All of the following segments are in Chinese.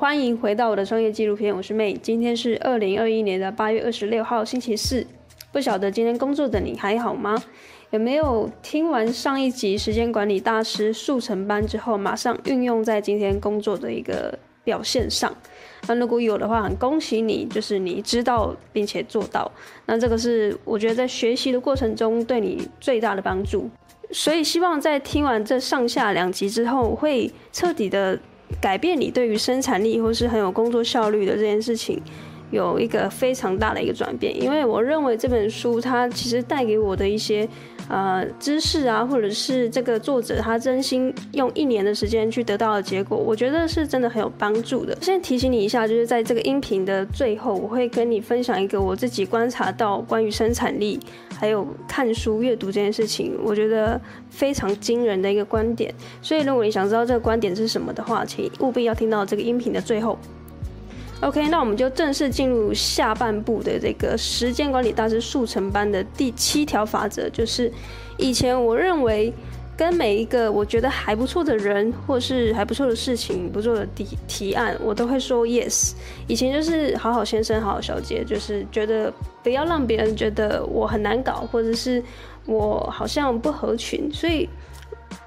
欢迎回到我的商业纪录片，我是妹。今天是二零二一年的八月二十六号，星期四。不晓得今天工作的你还好吗？有没有听完上一集时间管理大师速成班之后，马上运用在今天工作的一个表现上？那如果有的话，很恭喜你，就是你知道并且做到。那这个是我觉得在学习的过程中对你最大的帮助。所以希望在听完这上下两集之后，会彻底的改变你对于生产力或是很有工作效率的这件事情。有一个非常大的一个转变，因为我认为这本书它其实带给我的一些呃知识啊，或者是这个作者他真心用一年的时间去得到的结果，我觉得是真的很有帮助的。先提醒你一下，就是在这个音频的最后，我会跟你分享一个我自己观察到关于生产力还有看书阅读这件事情，我觉得非常惊人的一个观点。所以如果你想知道这个观点是什么的话，请务必要听到这个音频的最后。OK，那我们就正式进入下半部的这个时间管理大师速成班的第七条法则，就是以前我认为跟每一个我觉得还不错的人，或是还不错的事情，不错的提提案，我都会说 yes。以前就是好好先生，好好小姐，就是觉得不要让别人觉得我很难搞，或者是我好像不合群，所以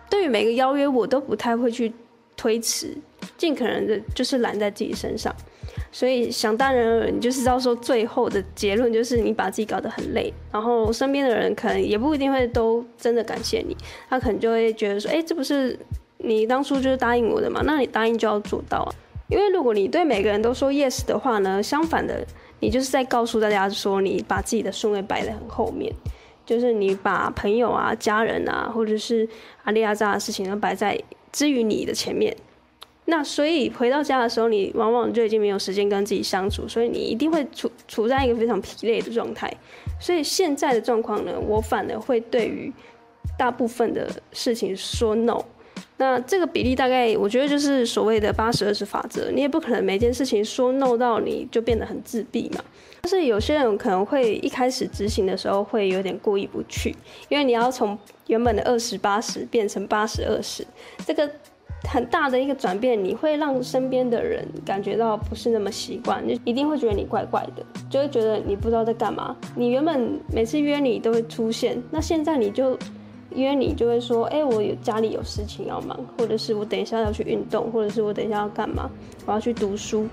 对于每个邀约，我都不太会去推辞，尽可能的就是揽在自己身上。所以想当然，你就是知道说最后的结论就是你把自己搞得很累，然后身边的人可能也不一定会都真的感谢你，他可能就会觉得说，哎，这不是你当初就是答应我的嘛？那你答应就要做到啊。因为如果你对每个人都说 yes 的话呢，相反的，你就是在告诉大家说你把自己的顺位摆得很后面，就是你把朋友啊、家人啊，或者是阿里阿扎的事情都摆在之于你的前面。那所以回到家的时候，你往往就已经没有时间跟自己相处，所以你一定会处处在一个非常疲累的状态。所以现在的状况呢，我反而会对于大部分的事情说 no。那这个比例大概，我觉得就是所谓的八十二十法则。你也不可能每件事情说 no 到你就变得很自闭嘛。但是有些人可能会一开始执行的时候会有点过意不去，因为你要从原本的二十八十变成八十二十，这个。很大的一个转变，你会让身边的人感觉到不是那么习惯，就一定会觉得你怪怪的，就会觉得你不知道在干嘛。你原本每次约你都会出现，那现在你就约你就会说，哎、我有家里有事情要忙，或者是我等一下要去运动，或者是我等一下要干嘛，我要去读书。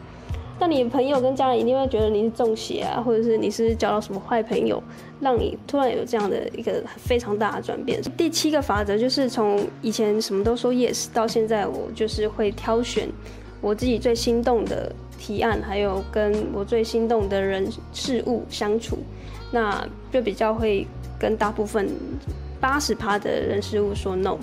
那你朋友跟家人一定会觉得你是中邪啊，或者是你是交到什么坏朋友，让你突然有这样的一个非常大的转变。第七个法则就是从以前什么都说 yes，到现在我就是会挑选我自己最心动的提案，还有跟我最心动的人事物相处，那就比较会跟大部分八十趴的人事物说 no。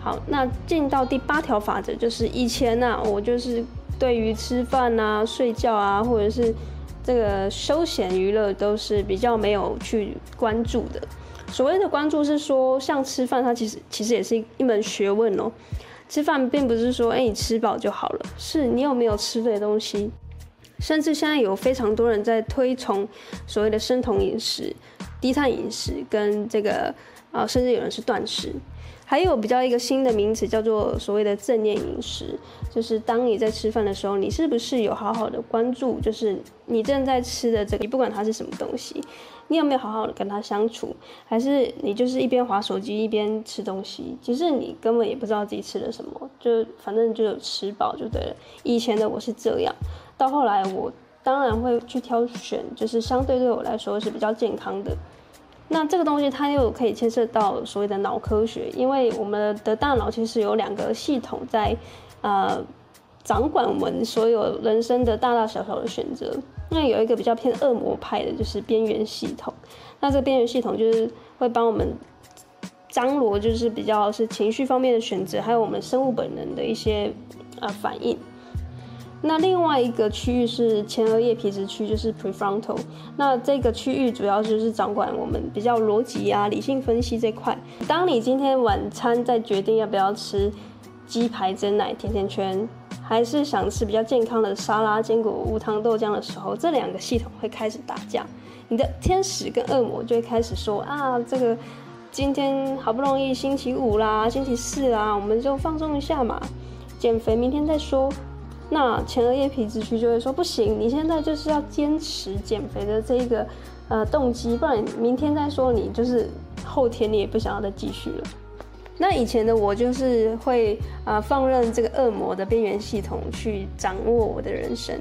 好，那进到第八条法则就是以前呢、我就是。对于吃饭啊、睡觉啊，或者是这个休闲娱乐，都是比较没有去关注的。所谓的关注是说，像吃饭，它其实其实也是一门学问哦。吃饭并不是说，哎，你吃饱就好了，是你有没有吃对东西。甚至现在有非常多人在推崇所谓的生酮饮食、低碳饮食，跟这个啊，甚至有人是断食。还有比较一个新的名词叫做所谓的正念饮食，就是当你在吃饭的时候，你是不是有好好的关注，就是你正在吃的这个，你不管它是什么东西，你有没有好好的跟它相处，还是你就是一边划手机一边吃东西，其实你根本也不知道自己吃了什么，就反正就有吃饱就对了。以前的我是这样，到后来我当然会去挑选，就是相对对我来说是比较健康的。那这个东西它又可以牵涉到所谓的脑科学，因为我们的大脑其实有两个系统在，呃，掌管我们所有人生的大大小小的选择。那有一个比较偏恶魔派的，就是边缘系统。那这个边缘系统就是会帮我们张罗，就是比较是情绪方面的选择，还有我们生物本能的一些呃反应。那另外一个区域是前额叶皮质区，就是 prefrontal。那这个区域主要就是掌管我们比较逻辑啊、理性分析这块。当你今天晚餐在决定要不要吃鸡排、蒸奶、甜甜圈，还是想吃比较健康的沙拉、坚果、无糖豆浆的时候，这两个系统会开始打架。你的天使跟恶魔就会开始说啊，这个今天好不容易星期五啦、星期四啦，我们就放松一下嘛，减肥明天再说。那前额叶皮质区就会说不行，你现在就是要坚持减肥的这个呃动机，不然明天再说你就是后天你也不想要再继续了。那以前的我就是会啊、呃、放任这个恶魔的边缘系统去掌握我的人生，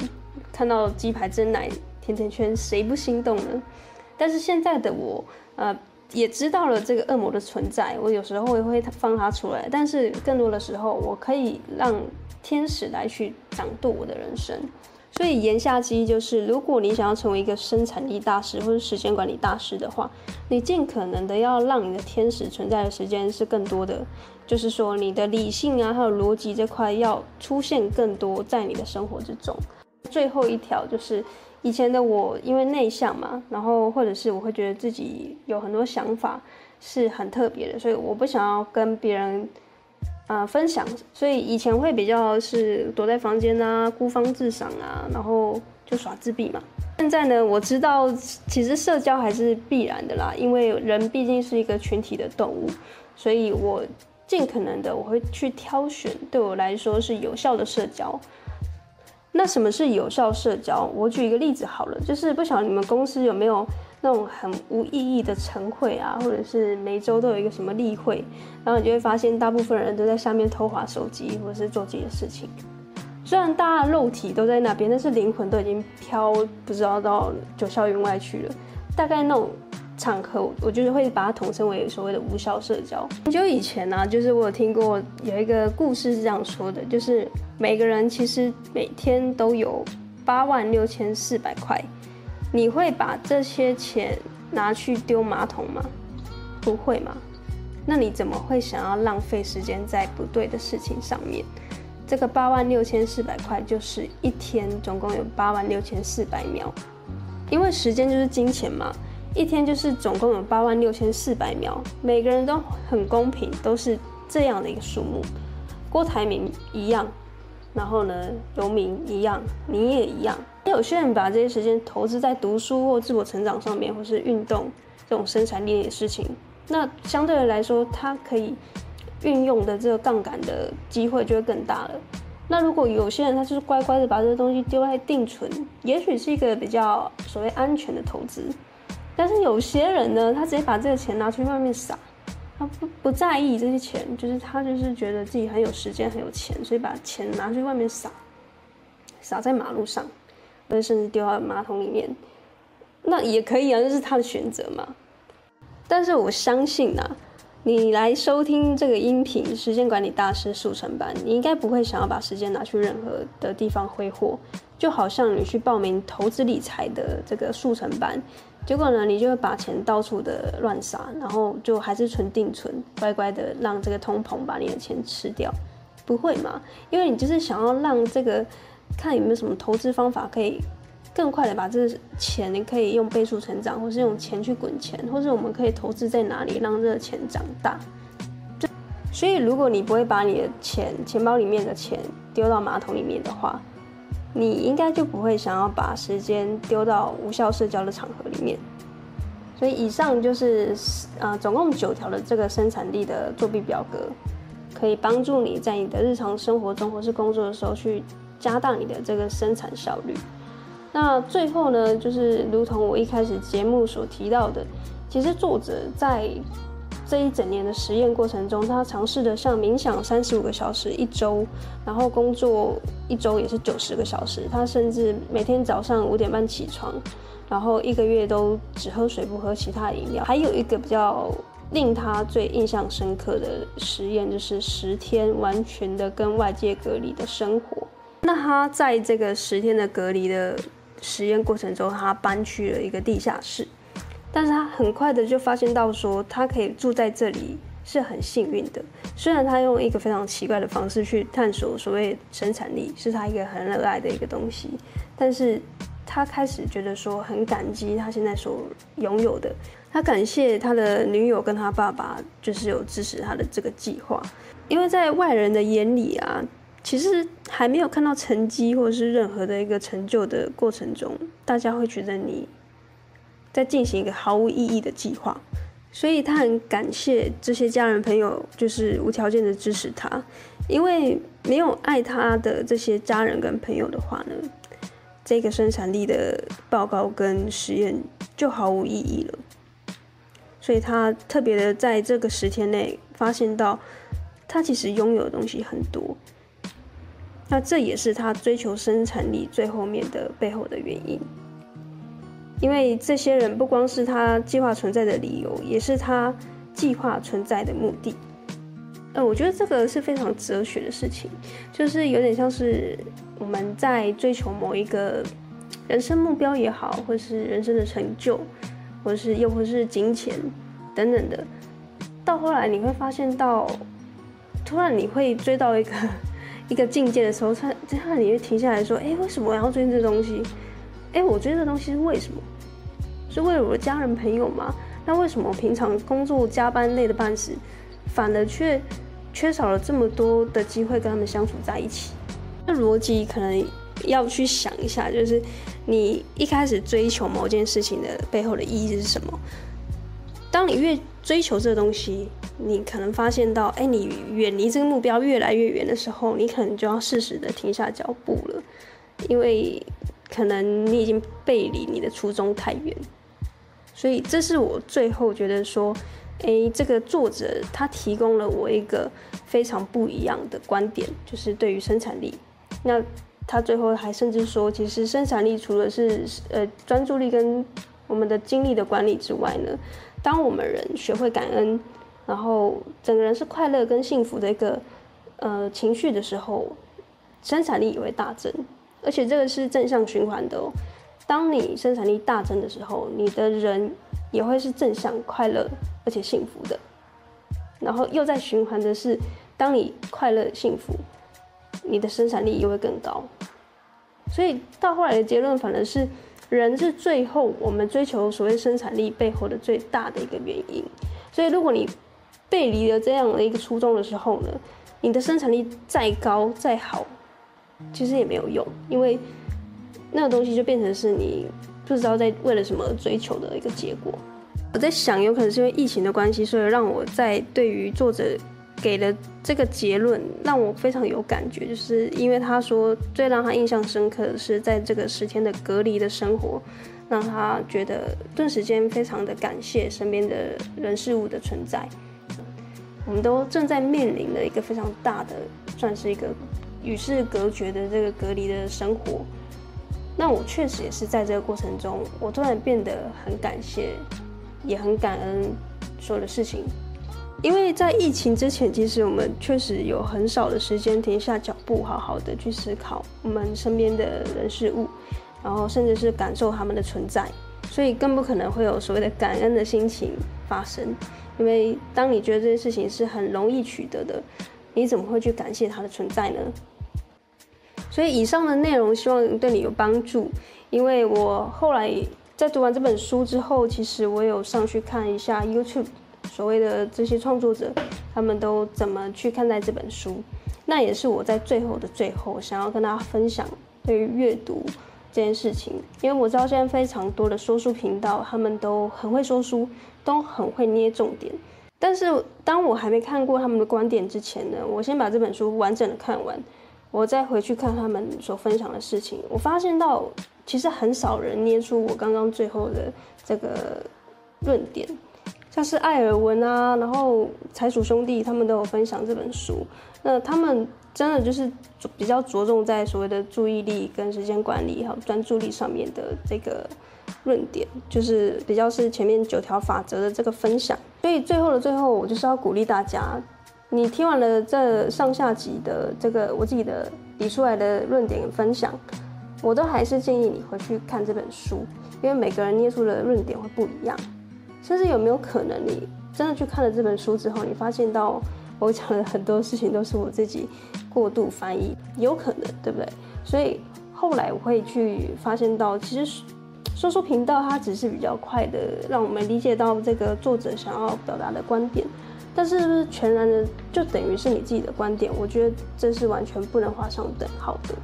看到鸡排、真奶、甜甜圈，谁不心动呢？但是现在的我呃也知道了这个恶魔的存在，我有时候也会放它出来，但是更多的时候我可以让天使来去掌舵我的人生。所以言下之意就是，如果你想要成为一个生产力大师或者时间管理大师的话，你尽可能的要让你的天使存在的时间是更多的，就是说你的理性啊，还有逻辑这块要出现更多在你的生活之中。最后一条就是，以前的我因为内向嘛，然后或者是我会觉得自己有很多想法是很特别的，所以我不想要跟别人。啊、分享，所以以前会比较是躲在房间啊，孤芳自赏啊，然后就耍自闭嘛。现在呢，我知道其实社交还是必然的啦，因为人毕竟是一个群体的动物，所以我尽可能的我会去挑选对我来说是有效的社交。什么是有效社交？我举一个例子好了，就是不晓得你们公司有没有。那种很无意义的晨会啊，或者是每周都有一个什么例会，然后你就会发现大部分人都在下面偷滑手机，或者是做自己的事情。虽然大家肉体都在那边，但是灵魂都已经飘不知道到九霄云外去了。大概那种场合，我就是会把它统称为所谓的无效社交。很久以前呢、啊，就是我有听过有一个故事是这样说的，就是每个人其实每天都有八万六千四百块。你会把这些钱拿去丢马桶吗？不会吗？那你怎么会想要浪费时间在不对的事情上面？这个八万六千四百块就是一天总共有八万六千四百秒，因为时间就是金钱嘛，一天就是总共有八万六千四百秒，每个人都很公平，都是这样的一个数目。郭台铭一样，然后呢，游民一样，你也一样。有些人把这些时间投资在读书或自我成长上面，或是运动这种生产力的事情，那相对的来说，它可以运用的这个杠杆的机会就会更大了。那如果有些人他就是乖乖的把这个东西丢在定存，也许是一个比较所谓安全的投资。但是有些人呢，他直接把这个钱拿去外面撒，他不不在意这些钱，就是他就是觉得自己很有时间很有钱，所以把钱拿去外面撒，撒在马路上。或者甚至丢到马桶里面，那也可以啊，这是他的选择嘛。但是我相信啊，你来收听这个音频，时间管理大师速成班，你应该不会想要把时间拿去任何的地方挥霍。就好像你去报名投资理财的这个速成班，结果呢，你就会把钱到处的乱撒，然后就还是存定存，乖乖的让这个通膨把你的钱吃掉，不会嘛？因为你就是想要让这个。看有没有什么投资方法可以更快的把这个钱，你可以用倍数成长，或是用钱去滚钱，或是我们可以投资在哪里让这个钱长大。所以，如果你不会把你的钱钱包里面的钱丢到马桶里面的话，你应该就不会想要把时间丢到无效社交的场合里面。所以，以上就是呃总共九条的这个生产力的作弊表格，可以帮助你在你的日常生活中或是工作的时候去。加大你的这个生产效率。那最后呢，就是如同我一开始节目所提到的，其实作者在这一整年的实验过程中，他尝试的像冥想三十五个小时一周，然后工作一周也是九十个小时。他甚至每天早上五点半起床，然后一个月都只喝水不喝其他饮料。还有一个比较令他最印象深刻的实验，就是十天完全的跟外界隔离的生活。那他在这个十天的隔离的实验过程中，他搬去了一个地下室，但是他很快的就发现到说，他可以住在这里是很幸运的。虽然他用一个非常奇怪的方式去探索所谓生产力，是他一个很热爱的一个东西，但是他开始觉得说很感激他现在所拥有的。他感谢他的女友跟他爸爸，就是有支持他的这个计划，因为在外人的眼里啊。其实还没有看到成绩或是任何的一个成就的过程中，大家会觉得你在进行一个毫无意义的计划，所以他很感谢这些家人朋友，就是无条件的支持他，因为没有爱他的这些家人跟朋友的话呢，这个生产力的报告跟实验就毫无意义了。所以他特别的在这个十天内发现到，他其实拥有的东西很多。那这也是他追求生产力最后面的背后的原因。因为这些人不光是他计划存在的理由，也是他计划存在的目的。呃，我觉得这个是非常哲学的事情，就是有点像是我们在追求某一个人生目标也好，或是人生的成就。或是又或是金钱等等的，到后来你会发现到，突然你会追到一个 一个境界的时候，突然你会停下来说：“哎、为什么我要追这东西？哎、欸，我追这东西是为什么？是为了我的家人朋友吗？那为什么我平常工作加班累得半死，反而却缺少了这么多的机会跟他们相处在一起？那逻辑可能。”要去想一下，就是你一开始追求某件事情的背后的意义是什么？当你越追求这个东西，你可能发现到，哎，你远离这个目标越来越远的时候，你可能就要适时的停下脚步了，因为可能你已经背离你的初衷太远。所以，这是我最后觉得说，哎，这个作者他提供了我一个非常不一样的观点，就是对于生产力，那。他最后还甚至说，其实生产力除了是呃专注力跟我们的精力的管理之外呢，当我们人学会感恩，然后整个人是快乐跟幸福的一个呃情绪的时候，生产力也会大增，而且这个是正向循环的哦。当你生产力大增的时候，你的人也会是正向快乐而且幸福的，然后又在循环的是，当你快乐幸福。你的生产力又会更高，所以到后来的结论反而是，人是最后我们追求所谓生产力背后的最大的一个原因。所以如果你背离了这样的一个初衷的时候呢，你的生产力再高再好，其实也没有用，因为那个东西就变成是你不知道在为了什么追求的一个结果。我在想，有可能是因为疫情的关系，所以让我在对于作者。给了这个结论，让我非常有感觉，就是因为他说最让他印象深刻的是在这个十天的隔离的生活，让他觉得顿时间非常的感谢身边的人事物的存在。我们都正在面临的一个非常大的，算是一个与世隔绝的这个隔离的生活。那我确实也是在这个过程中，我突然变得很感谢，也很感恩所有的事情。因为在疫情之前，其实我们确实有很少的时间停下脚步，好好的去思考我们身边的人事物，然后甚至是感受他们的存在，所以更不可能会有所谓的感恩的心情发生。因为当你觉得这件事情是很容易取得的，你怎么会去感谢它的存在呢？所以以上的内容希望对你有帮助。因为我后来在读完这本书之后，其实我有上去看一下 YouTube。所谓的这些创作者，他们都怎么去看待这本书？那也是我在最后的最后，想要跟大家分享对于阅读这件事情。因为我知道现在非常多的说书频道，他们都很会说书，都很会捏重点。但是当我还没看过他们的观点之前呢，我先把这本书完整的看完，我再回去看他们所分享的事情。我发现到其实很少人捏出我刚刚最后的这个论点。像是艾尔文啊，然后财鼠兄弟他们都有分享这本书。那他们真的就是比较着重在所谓的注意力跟时间管理还有专注力上面的这个论点，就是比较是前面九条法则的这个分享。所以最后的最后，我就是要鼓励大家，你听完了这上下集的这个我自己的理出来的论点分享，我都还是建议你回去看这本书，因为每个人捏出的论点会不一样。甚至有没有可能，你真的去看了这本书之后，你发现到我讲的很多事情都是我自己过度翻译，有可能，对不对？所以后来我会去发现到，其实说书频道它只是比较快的让我们理解到这个作者想要表达的观点，但是是不是全然的就等于是你自己的观点？我觉得这是完全不能画上等号的。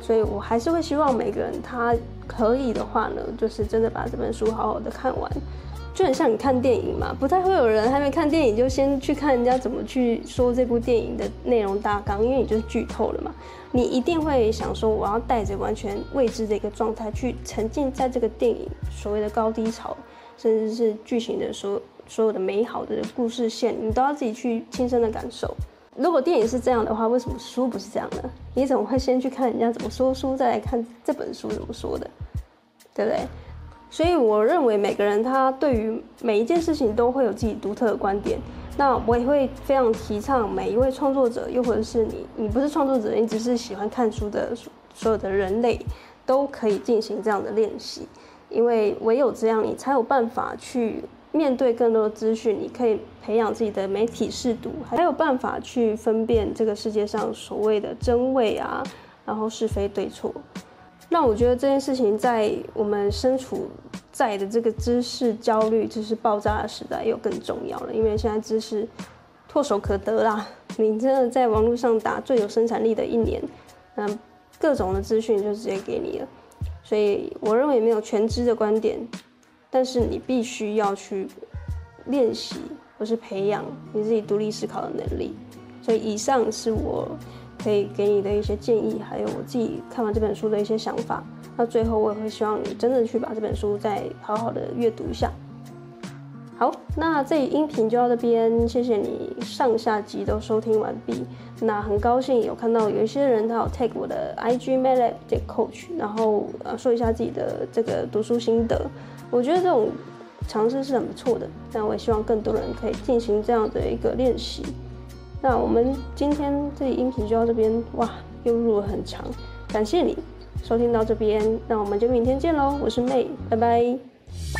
所以我还是会希望每个人他可以的话呢，就是真的把这本书好好的看完。就很像你看电影嘛，不太会有人还没看电影就先去看人家怎么去说这部电影的内容大纲，因为你就是剧透了嘛。你一定会想说，我要带着完全未知的一个状态去沉浸在这个电影所谓的高低潮，甚至是剧情的所所有的美好的故事线，你都要自己去亲身的感受。如果电影是这样的话，为什么书不是这样呢？你怎么会先去看人家怎么说书，再来看这本书怎么说的，对不对？所以我认为每个人他对于每一件事情都会有自己独特的观点。那我也会非常提倡每一位创作者，又或者是你，你不是创作者，你只是喜欢看书的所有的人类，都可以进行这样的练习。因为唯有这样，你才有办法去。面对更多的资讯，你可以培养自己的媒体视读，还有办法去分辨这个世界上所谓的真伪啊，然后是非对错。那我觉得这件事情在我们身处在的这个知识焦虑、知识爆炸的时代又更重要了，因为现在知识唾手可得啦。你真的在网络上打最有生产力的一年，嗯，各种的资讯就直接给你了。所以我认为没有全知的观点。但是你必须要去练习，或是培养你自己独立思考的能力。所以以上是我可以给你的一些建议，还有我自己看完这本书的一些想法。那最后我也会希望你真的去把这本书再好好的阅读一下。好，那这音频就到这边，谢谢你上下集都收听完毕。那很高兴有看到有一些人他有 tag 我的 IG MATLAB Coach，然后呃说一下自己的这个读书心得。我觉得这种尝试是很不错的，但我也希望更多人可以进行这样的一个练习。那我们今天这音频就到这边，哇，又录了很长，感谢你收听到这边，那我们就明天见喽，我是 May，拜拜。